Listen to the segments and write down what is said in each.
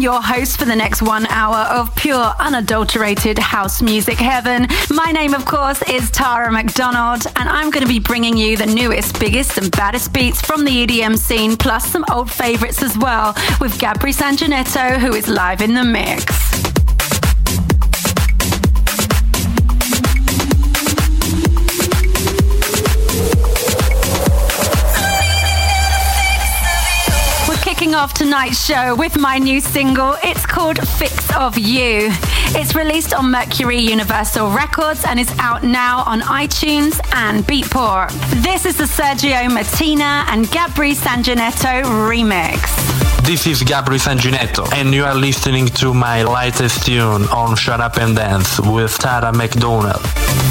Your host for the next one hour of pure, unadulterated house music heaven. My name, of course, is Tara McDonald, and I'm going to be bringing you the newest, biggest, and baddest beats from the EDM scene, plus some old favorites as well, with Gabri Sanjanetto, who is live in the mix. Kicking off tonight's show with my new single. It's called Fix of You. It's released on Mercury Universal Records and is out now on iTunes and Beatport. This is the Sergio Martina and Gabri Sanjanetto remix. This is Gabri Sanginetto, and you are listening to my latest tune on Shut Up and Dance with Tara McDonald.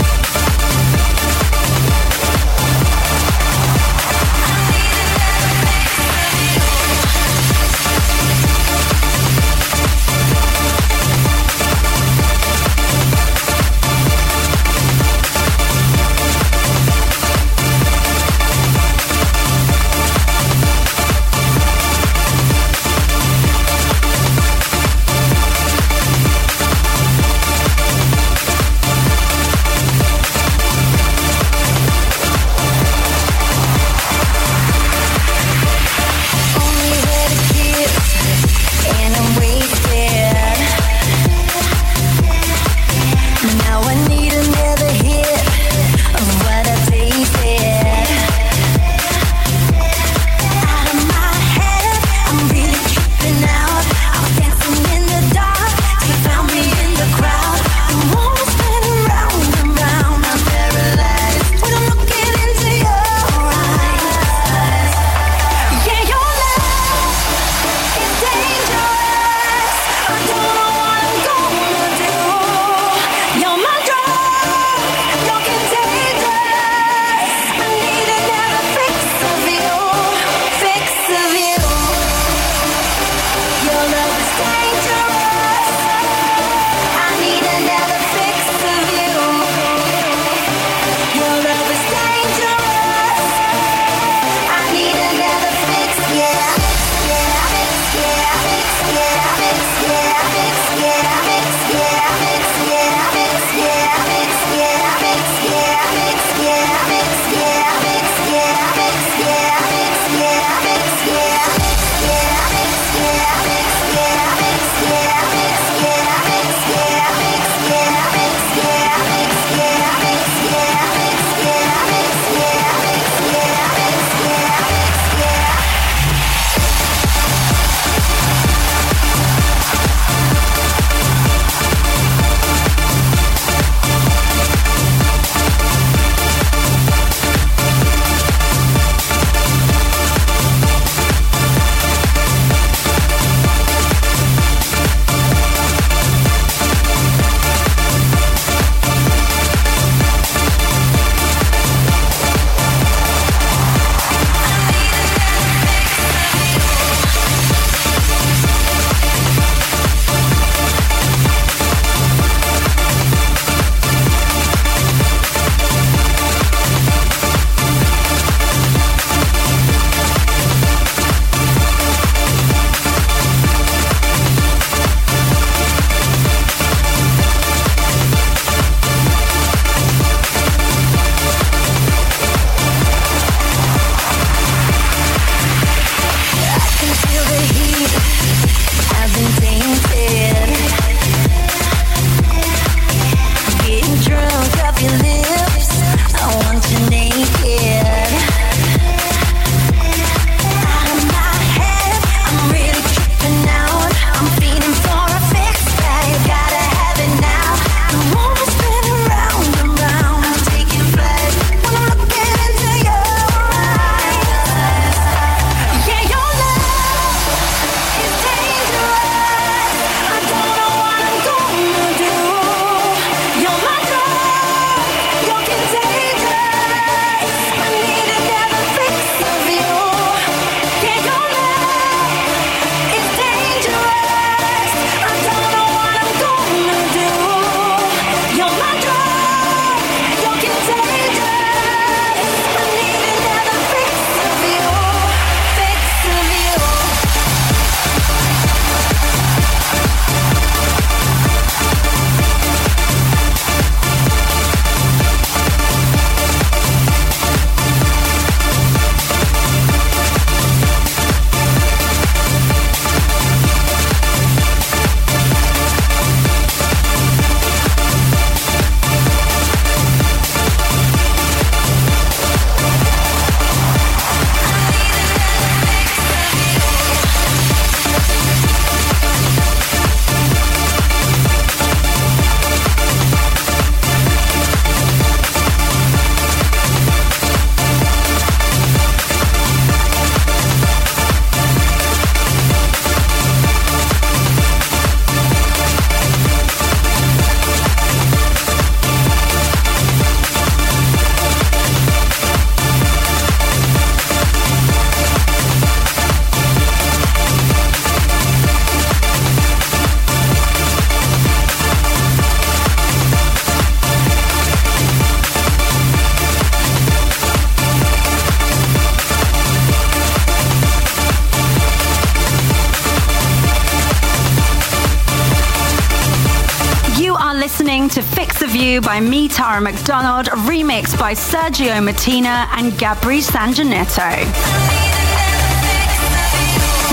Tara McDonald, remixed by Sergio Martina and Gabri Sanjanetto.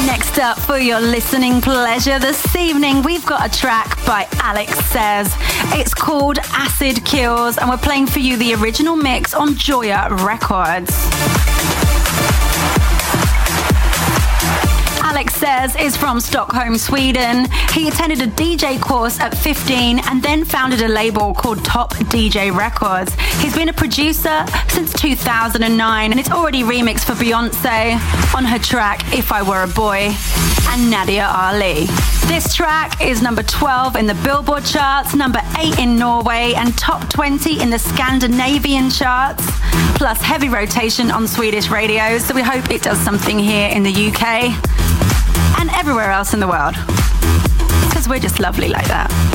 Next up for your listening pleasure this evening, we've got a track by Alex Says. It's called Acid Kills, and we're playing for you the original mix on Joya Records. Is from Stockholm, Sweden. He attended a DJ course at 15 and then founded a label called Top DJ Records. He's been a producer since 2009 and it's already remixed for Beyonce on her track If I Were a Boy and Nadia Ali. This track is number 12 in the Billboard charts, number 8 in Norway, and top 20 in the Scandinavian charts, plus heavy rotation on Swedish radio. So we hope it does something here in the UK and everywhere else in the world. Because we're just lovely like that.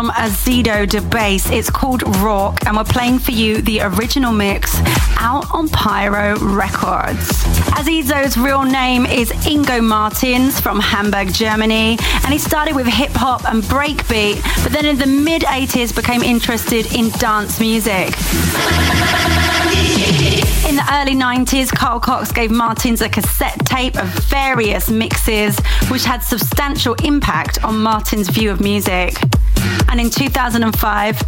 From Azido da Bass. It's called Rock, and we're playing for you the original mix out on Pyro Records. Azido's real name is Ingo Martens from Hamburg, Germany, and he started with hip hop and breakbeat, but then in the mid 80s became interested in dance music. In the early 90s, Carl Cox gave Martins a cassette tape of various mixes, which had substantial impact on Martin's view of music. And in 2005,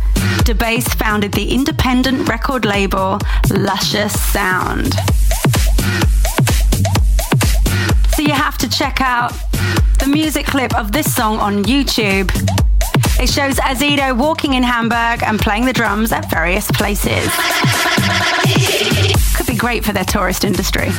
da Bass founded the independent record label Luscious Sound. So you have to check out the music clip of this song on YouTube. It shows Azido walking in Hamburg and playing the drums at various places. Could be great for their tourist industry.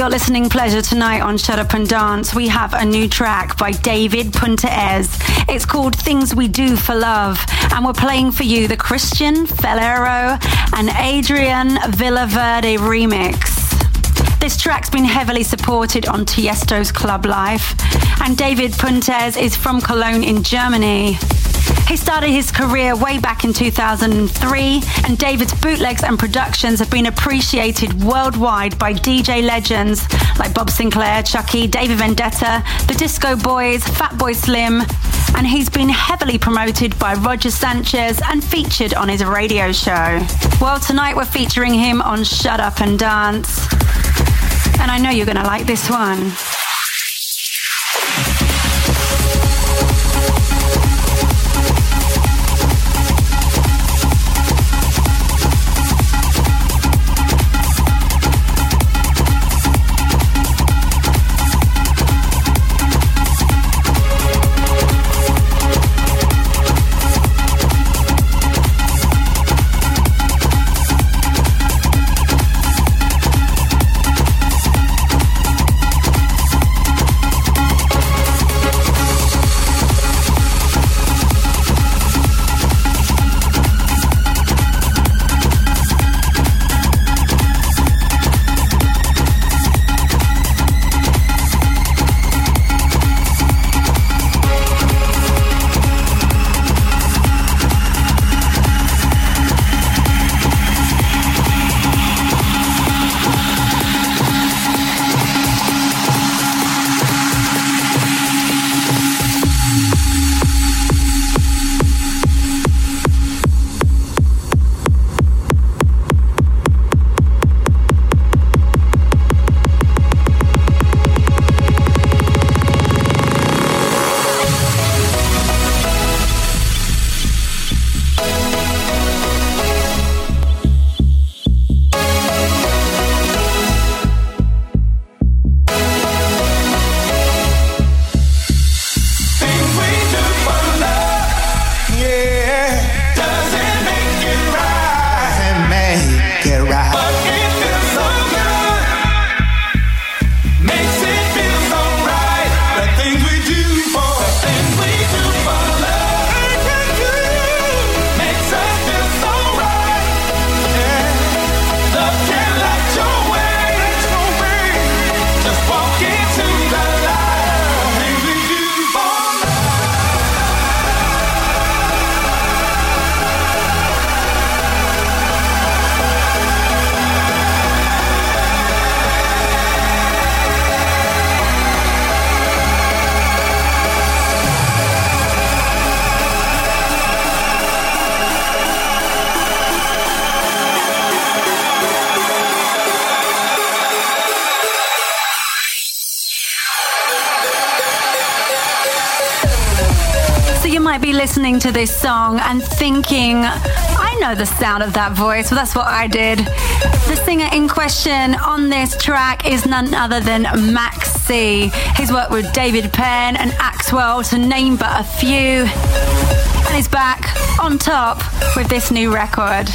Your listening pleasure tonight on Shut Up and Dance, we have a new track by David Puntez. It's called Things We Do for Love, and we're playing for you the Christian Falero and Adrian Villaverde remix. This track's been heavily supported on Tiesto's Club Life, and David Puntez is from Cologne in Germany. He started his career way back in 2003, and David's bootlegs and productions have been appreciated worldwide by DJ legends like Bob Sinclar, Chuckie, David Vendetta, the Disco Boys, Fatboy Slim, and he's been heavily promoted by Roger Sanchez and featured on his radio show. Well, tonight we're featuring him on Shut Up and Dance. And I know you're going to like this one. Listening to this song and thinking, I know the sound of that voice. Well, that's what I did. The singer in question on this track is none other than Max C. He's worked with David Penn and Axwell, to name but a few. And he's back on top with this new record.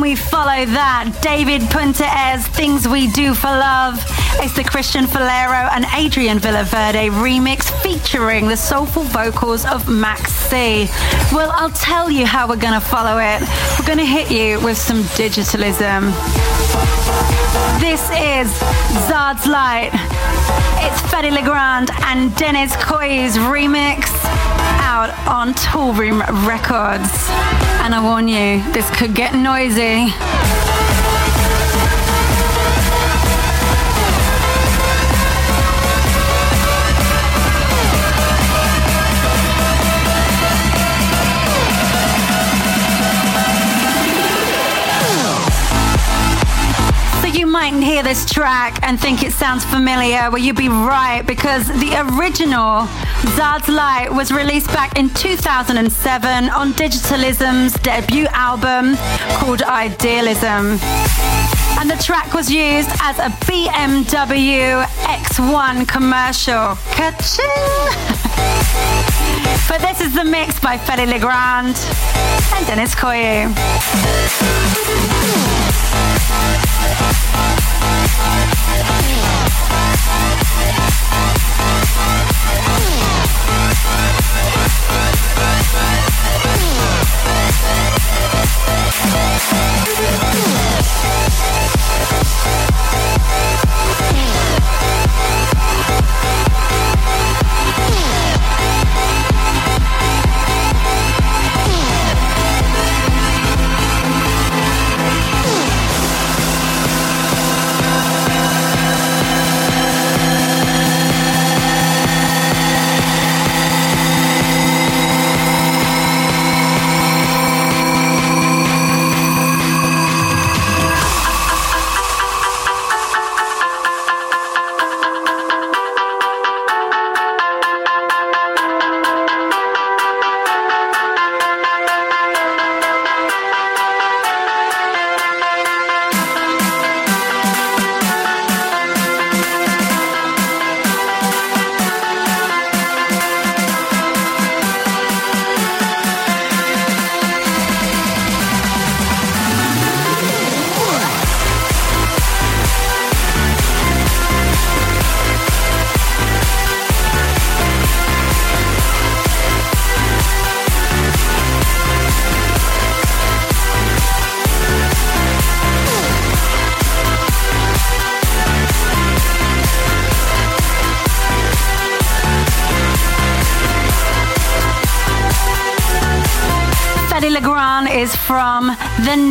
Follow that. David Puntez, Things We Do for Love. It's the Christian Falero and Adrian Villaverde remix featuring the soulful vocals of Max C. Well, I'll tell you how we're going to follow it. We're going to hit you with some digitalism. This is Zdarlight. It's Fedde Le Grand and Deniz Koyu's remix out on Toolroom Records. And I warn you, this could get noisy. Might hear this track and think it sounds familiar, well, you'd be right because the original Zdarlight was released back in 2007 on Digitalism's debut album called Idealism. And the track was used as a BMW X1 commercial. But this is the mix by Fedde Le Grand and Deniz Koyu. The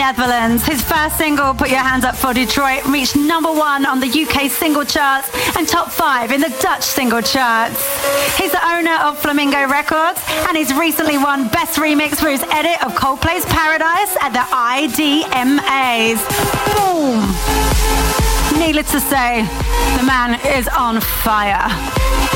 Netherlands. His first single, Put Your Hands Up for Detroit, reached number one on the UK single charts and top five in the Dutch single charts. He's the owner of Flamingo Records and he's recently won Best Remix for his edit of Coldplay's Paradise at the IDMAs. Boom! Needless to say, the man is on fire.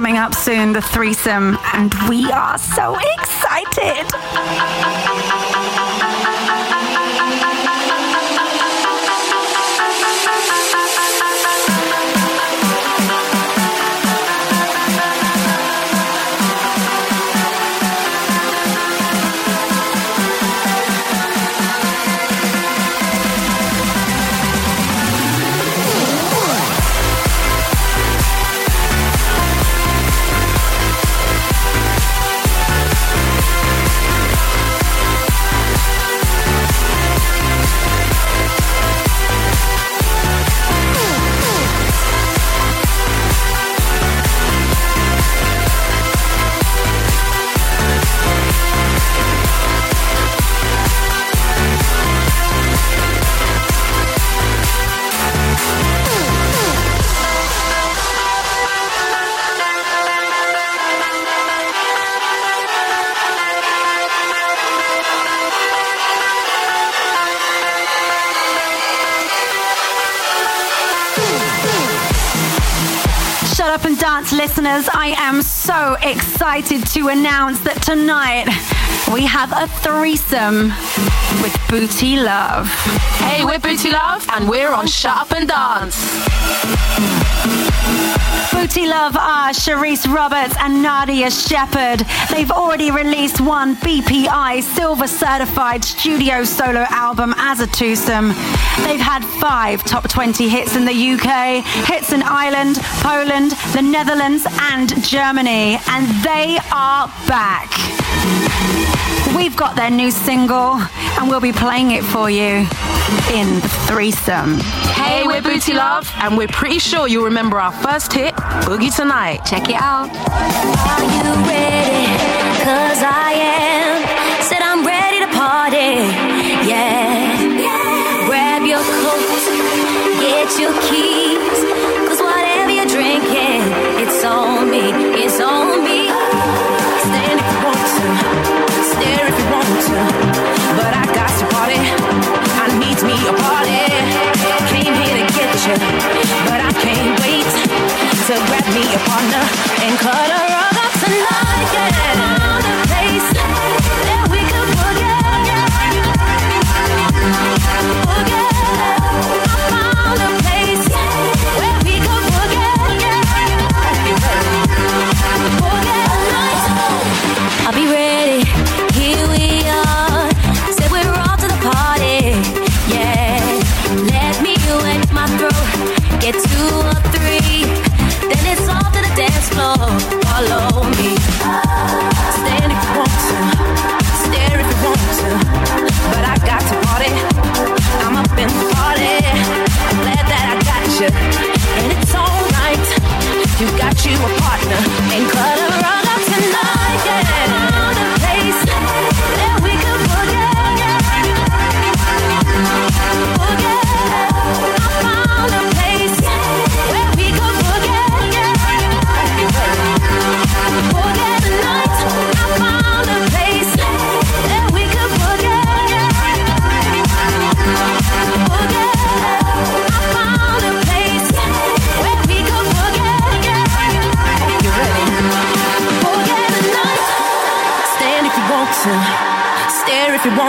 Coming up soon, the threesome, and we are so excited. Listeners, I am so excited to announce that tonight we have a threesome with Booty Luv. Hey, we're Booty Luv, and we're on Shut Up and Dance. Booty Luv are Cherise Roberts and Nadia Shepherd. They've already released one BPI Silver Certified studio solo album as a twosome. They've had five top 20 hits in the UK, hits in Ireland, Poland, the Netherlands, and Germany, and they are back. We've got their new single, and we'll be playing it for you in the threesome. Hey, we're Booty Luv, and we're pretty sure you'll remember our first hit, Boogie Tonight. Check it out. Are you ready? Cause I am. But I can't wait to grab me a partner and cut rug up tonight. Yeah,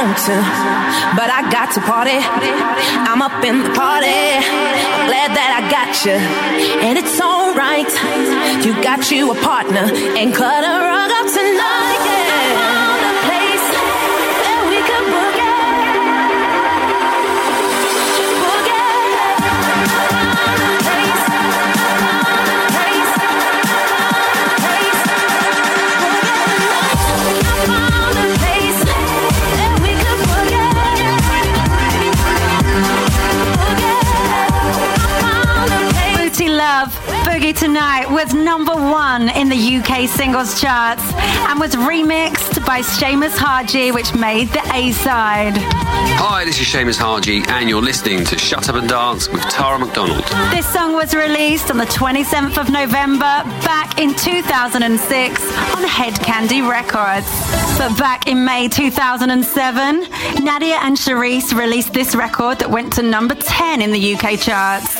want to. But I got to party. I'm up in the party. I'm glad that I got you. And it's alright. You got you a partner. And cut a rug up tonight. Tonight was number one in the UK singles charts and was remixed by Seamus Haji, which made the A side. Hi, this is Seamus Haji, and you're listening to Shut Up and Dance with Tara McDonald. This song was released on the 27th of November back in 2006 on Hed Kandi Records. But back in May 2007, Nadia and Cherise released this record that went to number 10 in the UK charts.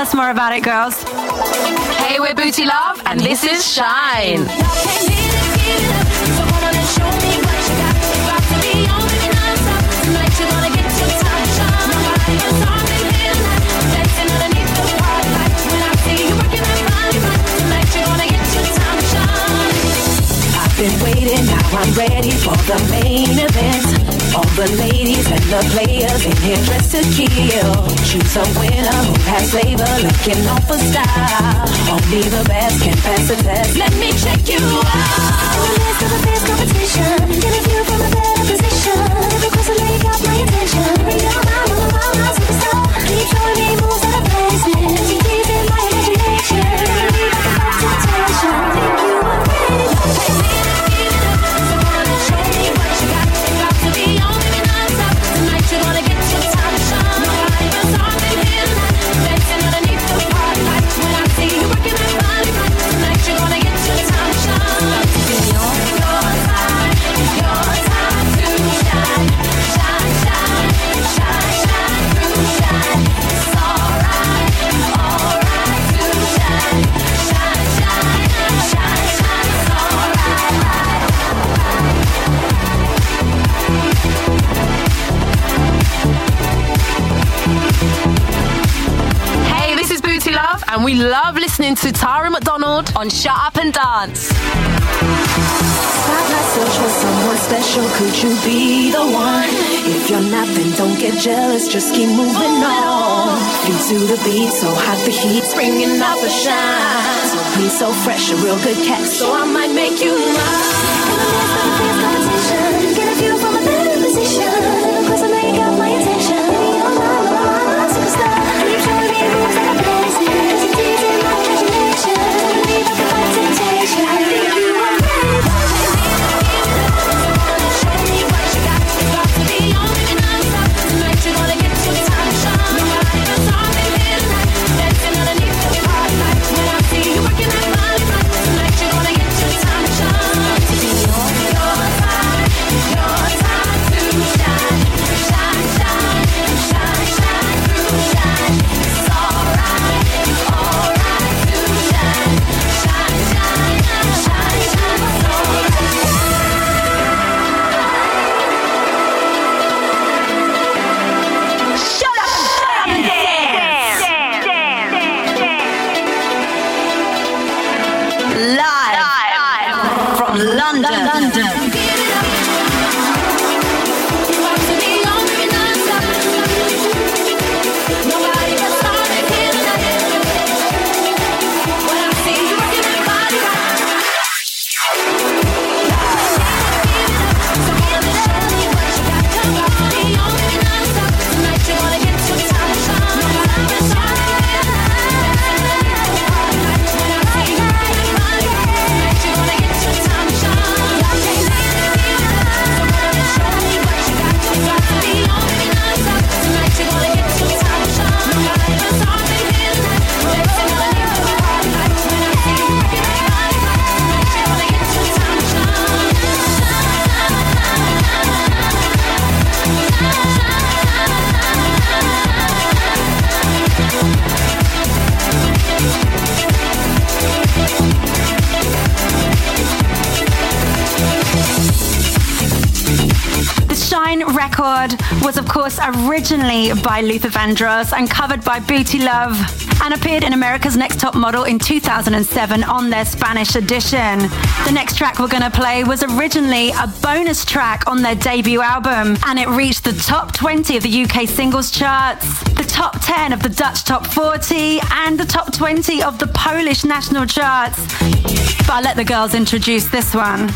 Tell us more about it, girls. Hey, we're Booty Luv, and this is Shine. I've been waiting, now I'm ready for the main event. All the ladies and the players in here dressed to kill. Choose a winner who has flavor, looking on for style. Only the best can pass the test. Let me check you out. In the midst of a fierce competition, get a view from a better position. Every question they got my attention. You're my, my, my, my superstar. Keep showing me moves that amaze me. Keep teasing my imagination. And we love listening to Tara McDonald on Shut Up and Dance. Someone special. Could you be the one? If you're not, then don't get jealous. Just keep moving on. To the beat, so hot the heat, springing off a shine. So clean, so fresh, a real good catch. So I might make you mine. Originally by Luther Vandross and covered by Booty Luv and appeared in America's Next Top Model in 2007 on their Spanish edition. The next track we're going to play was originally a bonus track on their debut album and it reached the top 20 of the UK singles charts, the top 10 of the Dutch top 40, and the top 20 of the Polish national charts. But I'll let the girls introduce this one.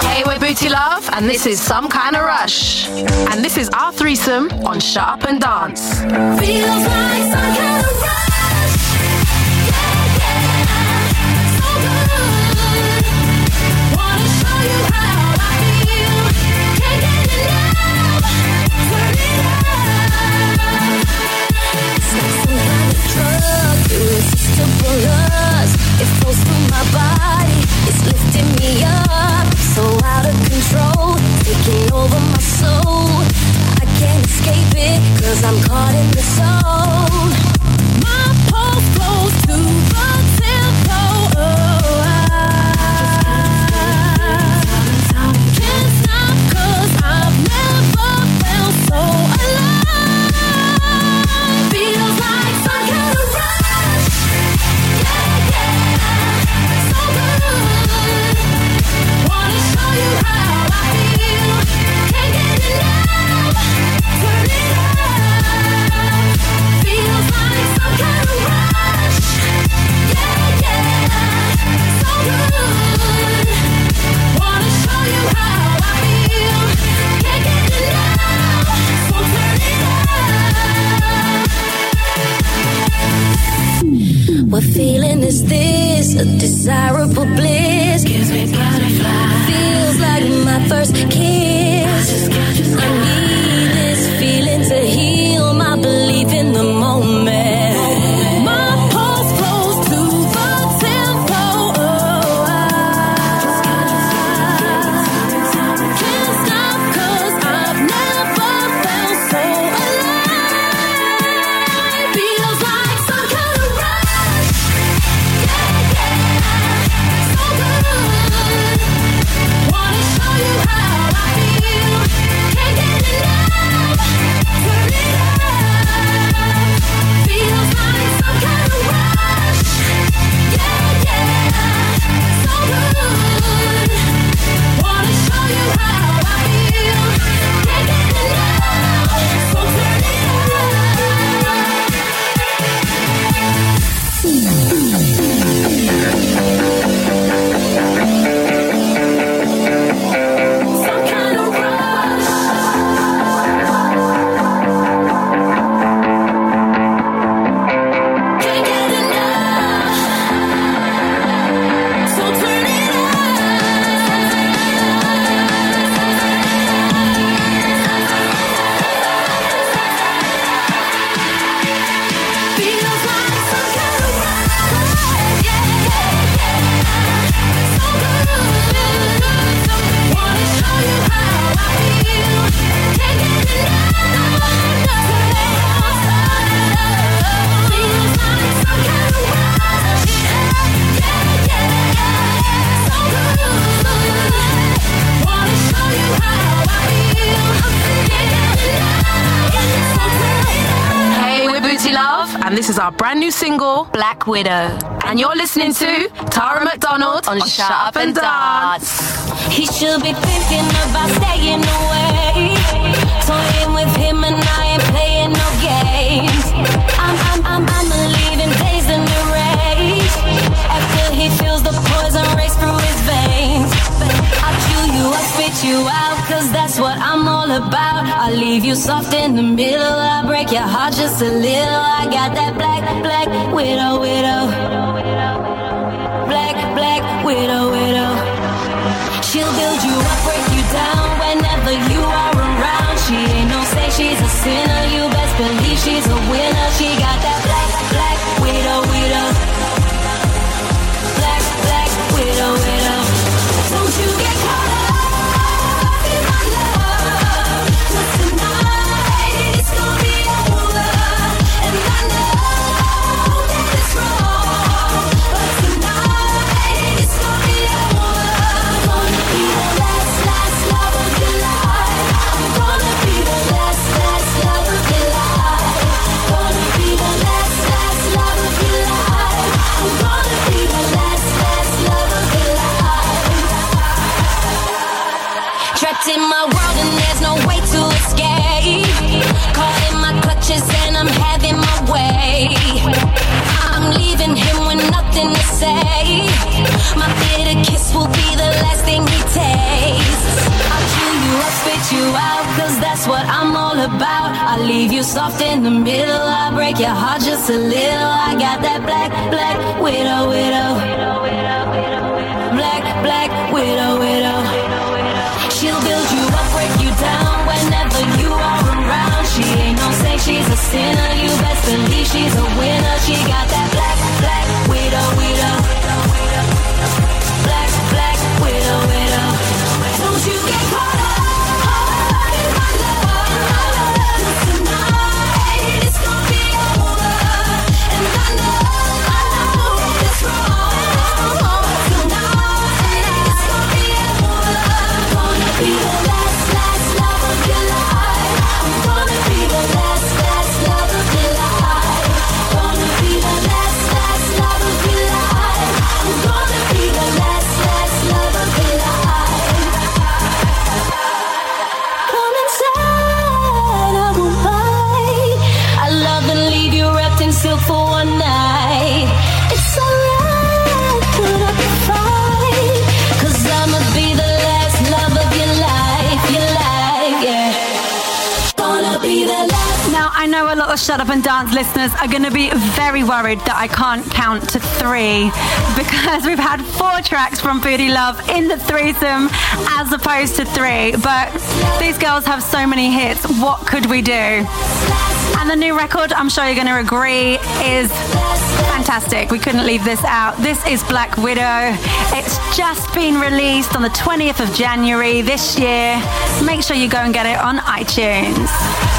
Hey, we're Booty Luv, and this is Some Kind of Rush. And this is our threesome on Shut Up and Dance. Cause I'm caught in the zone. What feeling is this? A desirable bliss. Gives me butterflies. Feels like my first kiss. I, just, got just, I need Black Widow. and you're listening to Tara McDonald on Shut Up and Dance. He should be thinking about leave you soft in the middle, I break your heart just a little. I got that black, black widow, widow. Black, black widow, widow. She'll build you you nothing to say. My bitter kiss will be the last thing he tastes. I'll chew you up, spit you out, cause that's what I'm all about. I leave you soft in the middle, I break your heart just a little. I got that black, black widow, widow. Black, black widow, widow. She'll build you up, break you down whenever you are around. She ain't no say she's a sinner. You best believe she's a winner. She got that Dance listeners are going to be very worried that I can't count to three because we've had four tracks from Booty Luv in the threesome as opposed to three. But these girls have so many hits. What could we do? And the new record, I'm sure you're going to agree, is fantastic. We couldn't leave this out. This is Black Widow. It's just been released on the 20th of January this year. Make sure you go and get it on iTunes.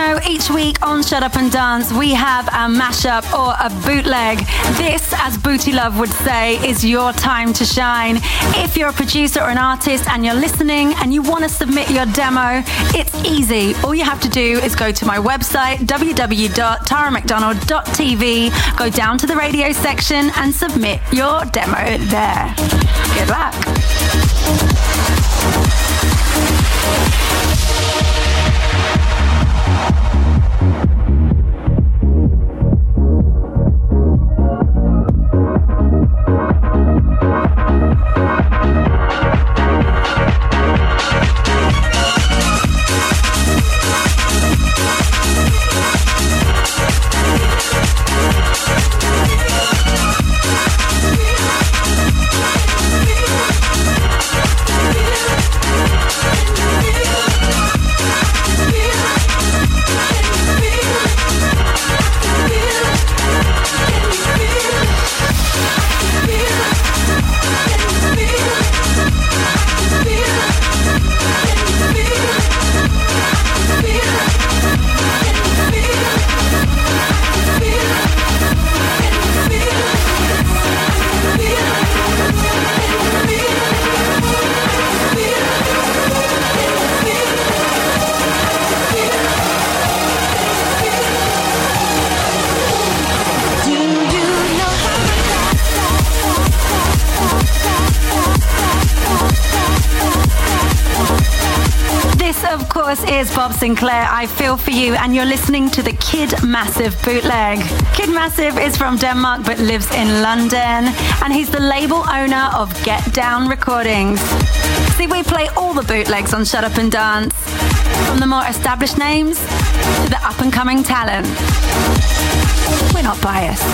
Know, each week on Shut Up and Dance, we have a mashup or a bootleg. This, as Booty Luv would say, is your time to shine. If you're a producer or an artist and you're listening and you want to submit your demo, it's easy. All you have to do is go to my website, www.taramcdonald.tv, go down to the radio section and submit your demo there. Good luck. Sinclar. I feel for you, and you're listening to the Kid Massive bootleg. Kid Massive is from Denmark but lives in London, and he's the label owner of Get Down Recordings. See, we play all the bootlegs on Shut Up and Dance, from the more established names to the up and coming talent. We're not biased.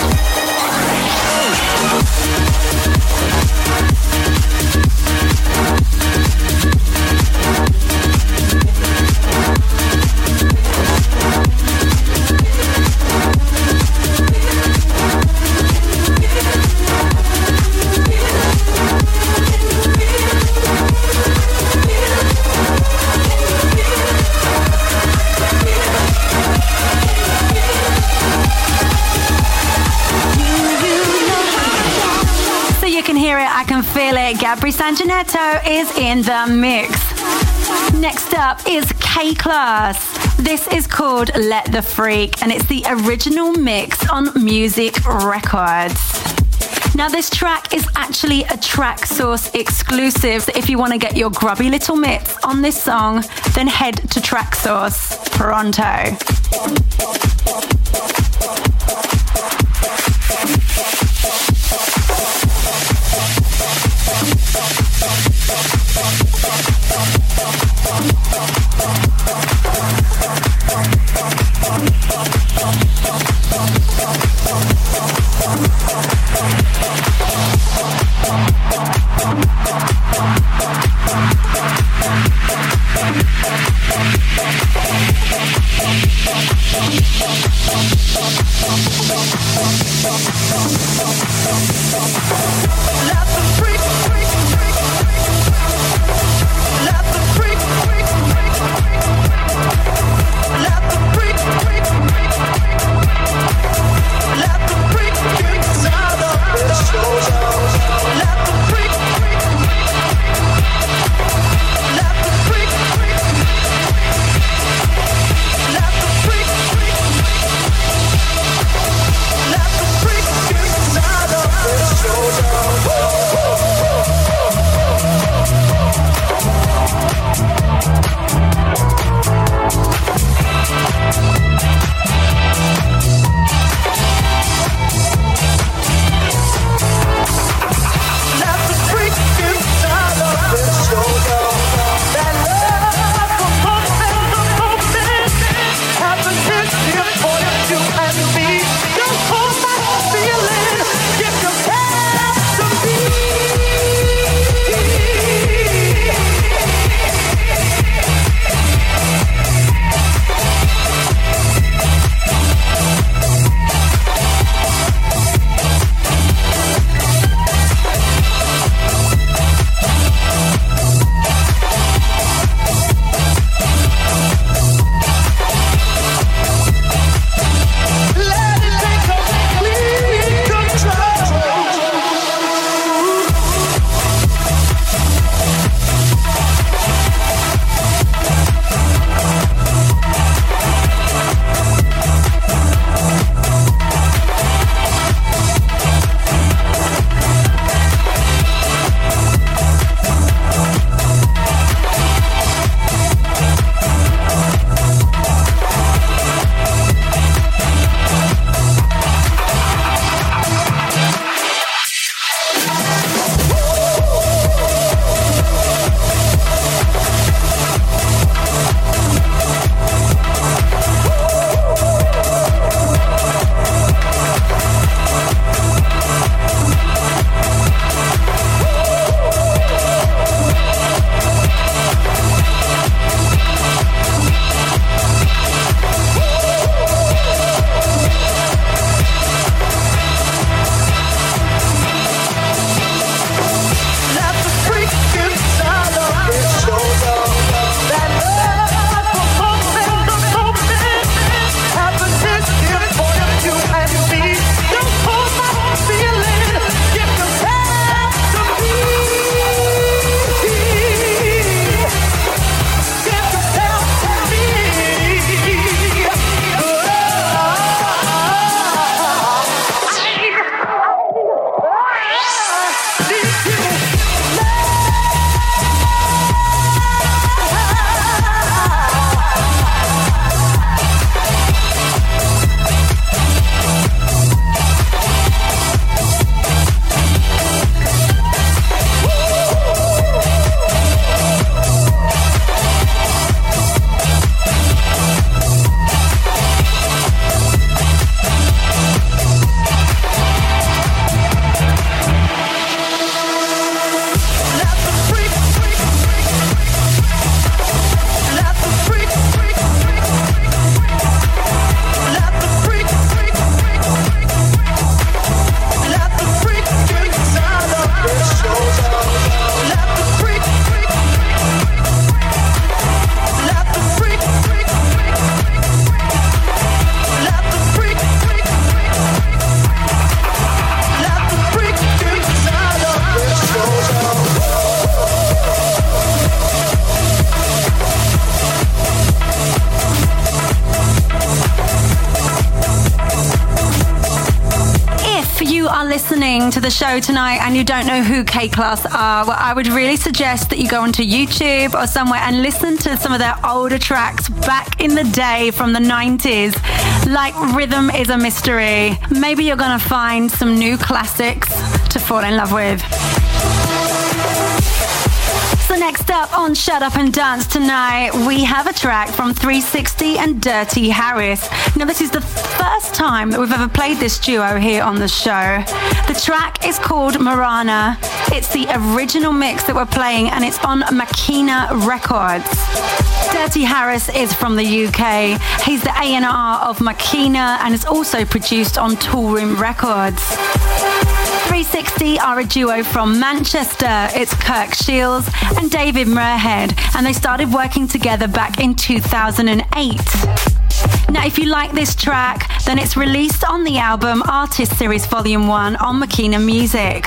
Gabri Sanginetto is in the mix. Next up is K-Klass. This is called Let the Freak, and it's the original mix on Music Records. Now, this track is actually a Traxsource exclusive. So if you want to get your grubby little mitts on this song, then head to Traxsource pronto. The show tonight and you don't know who K-Klass are, well, I would really suggest that you go onto YouTube or somewhere and listen to some of their older tracks back in the day from the 90s, like Rhythm is a Mystery. Maybe you're going to find some new classics to fall in love with. Next up on Shut Up and Dance tonight, we have a track from 360 and Dirty Harris. Now this is the first time that we've ever played this duo here on the show. The track is called Marana. It's the original mix that we're playing and it's on Makina Records. Dirty Harris is from the UK. He's the A&R of Makina and is also produced on Toolroom Records. 360 are a duo from Manchester. It's Kirk Shields and David Muirhead, and they started working together back in 2008. Now, if you like this track, then it's released on the album Artist Series Volume 1 on Makina Music.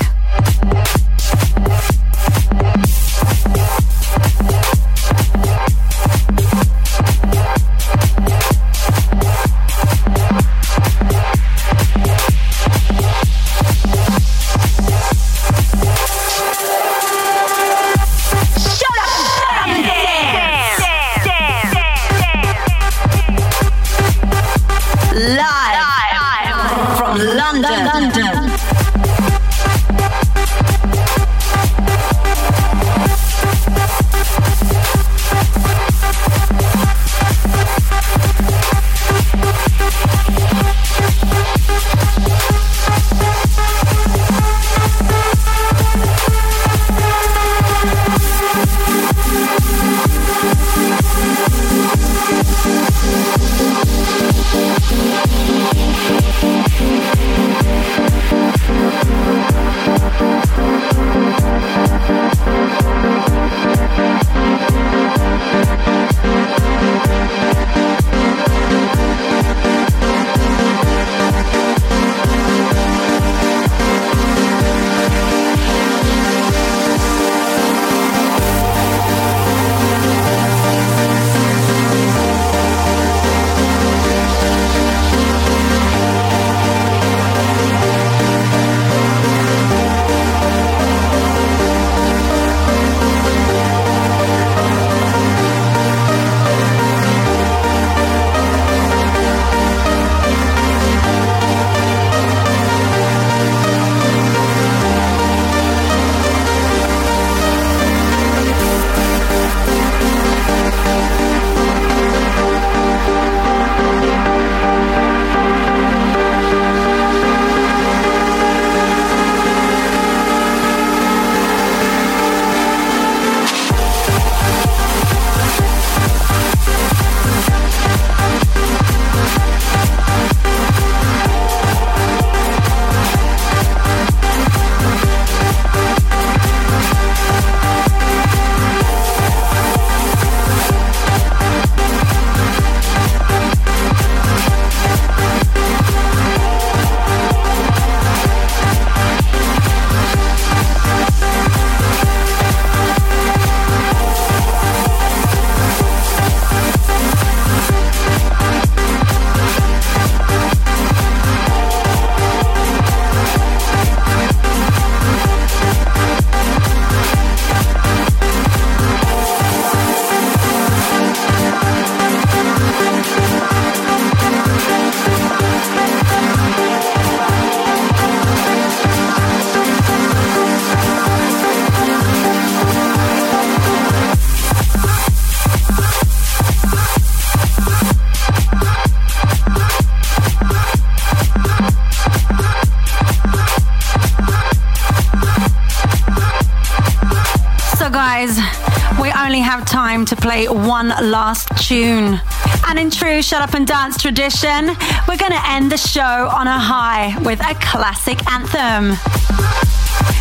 Time to play one last tune. And in true Shut Up and Dance tradition, we're going to end the show on a high with a classic anthem.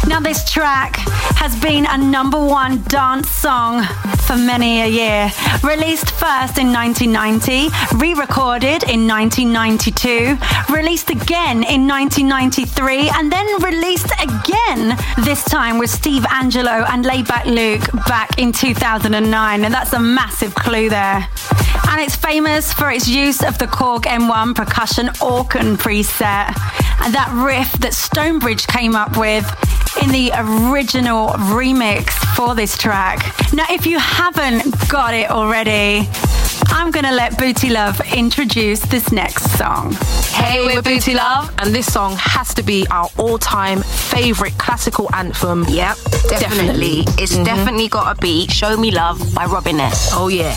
Now, this track has been a number one dance song for many a year. Released first in 1990, re recorded in 1992, released again in 1993, and then released again, this time with Steve Angello and Laidback Luke back in 2009. And that's a massive clue there. And it's famous for its use of the Korg M1 percussion organ preset. and that riff that Stonebridge came up with in the original remix for this track. Now, if you haven't got it already, I'm gonna let Booty Luv introduce this next song. Hey, we're Booty Luv, and this song has to be our all-time favorite classical anthem. Yep, definitely. It's definitely got a beat. Show Me Love by Robin S. Oh yeah.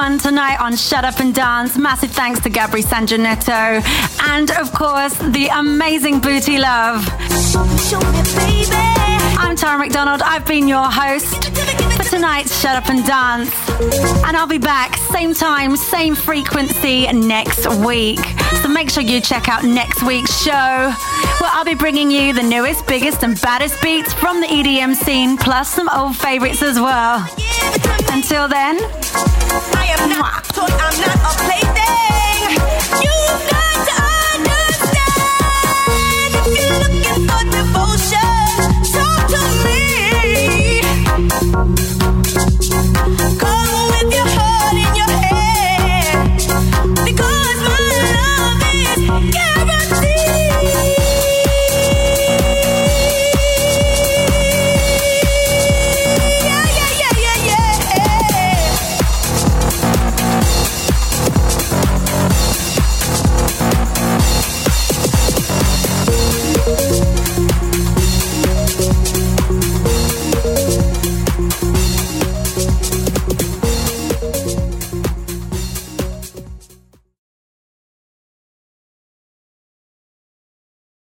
Tonight on Shut Up and Dance. Massive thanks to Gabri Sanjanetto and, of course, the amazing Booty Luv. I'm Tara McDonald. I've been your host for tonight's Shut Up and Dance. And I'll be back same time, same frequency next week. So make sure you check out next week's show where I'll be bringing you the newest, biggest, and baddest beats from the EDM scene, plus some old favorites as well. Until then, I am not told I'm not a plaything. You've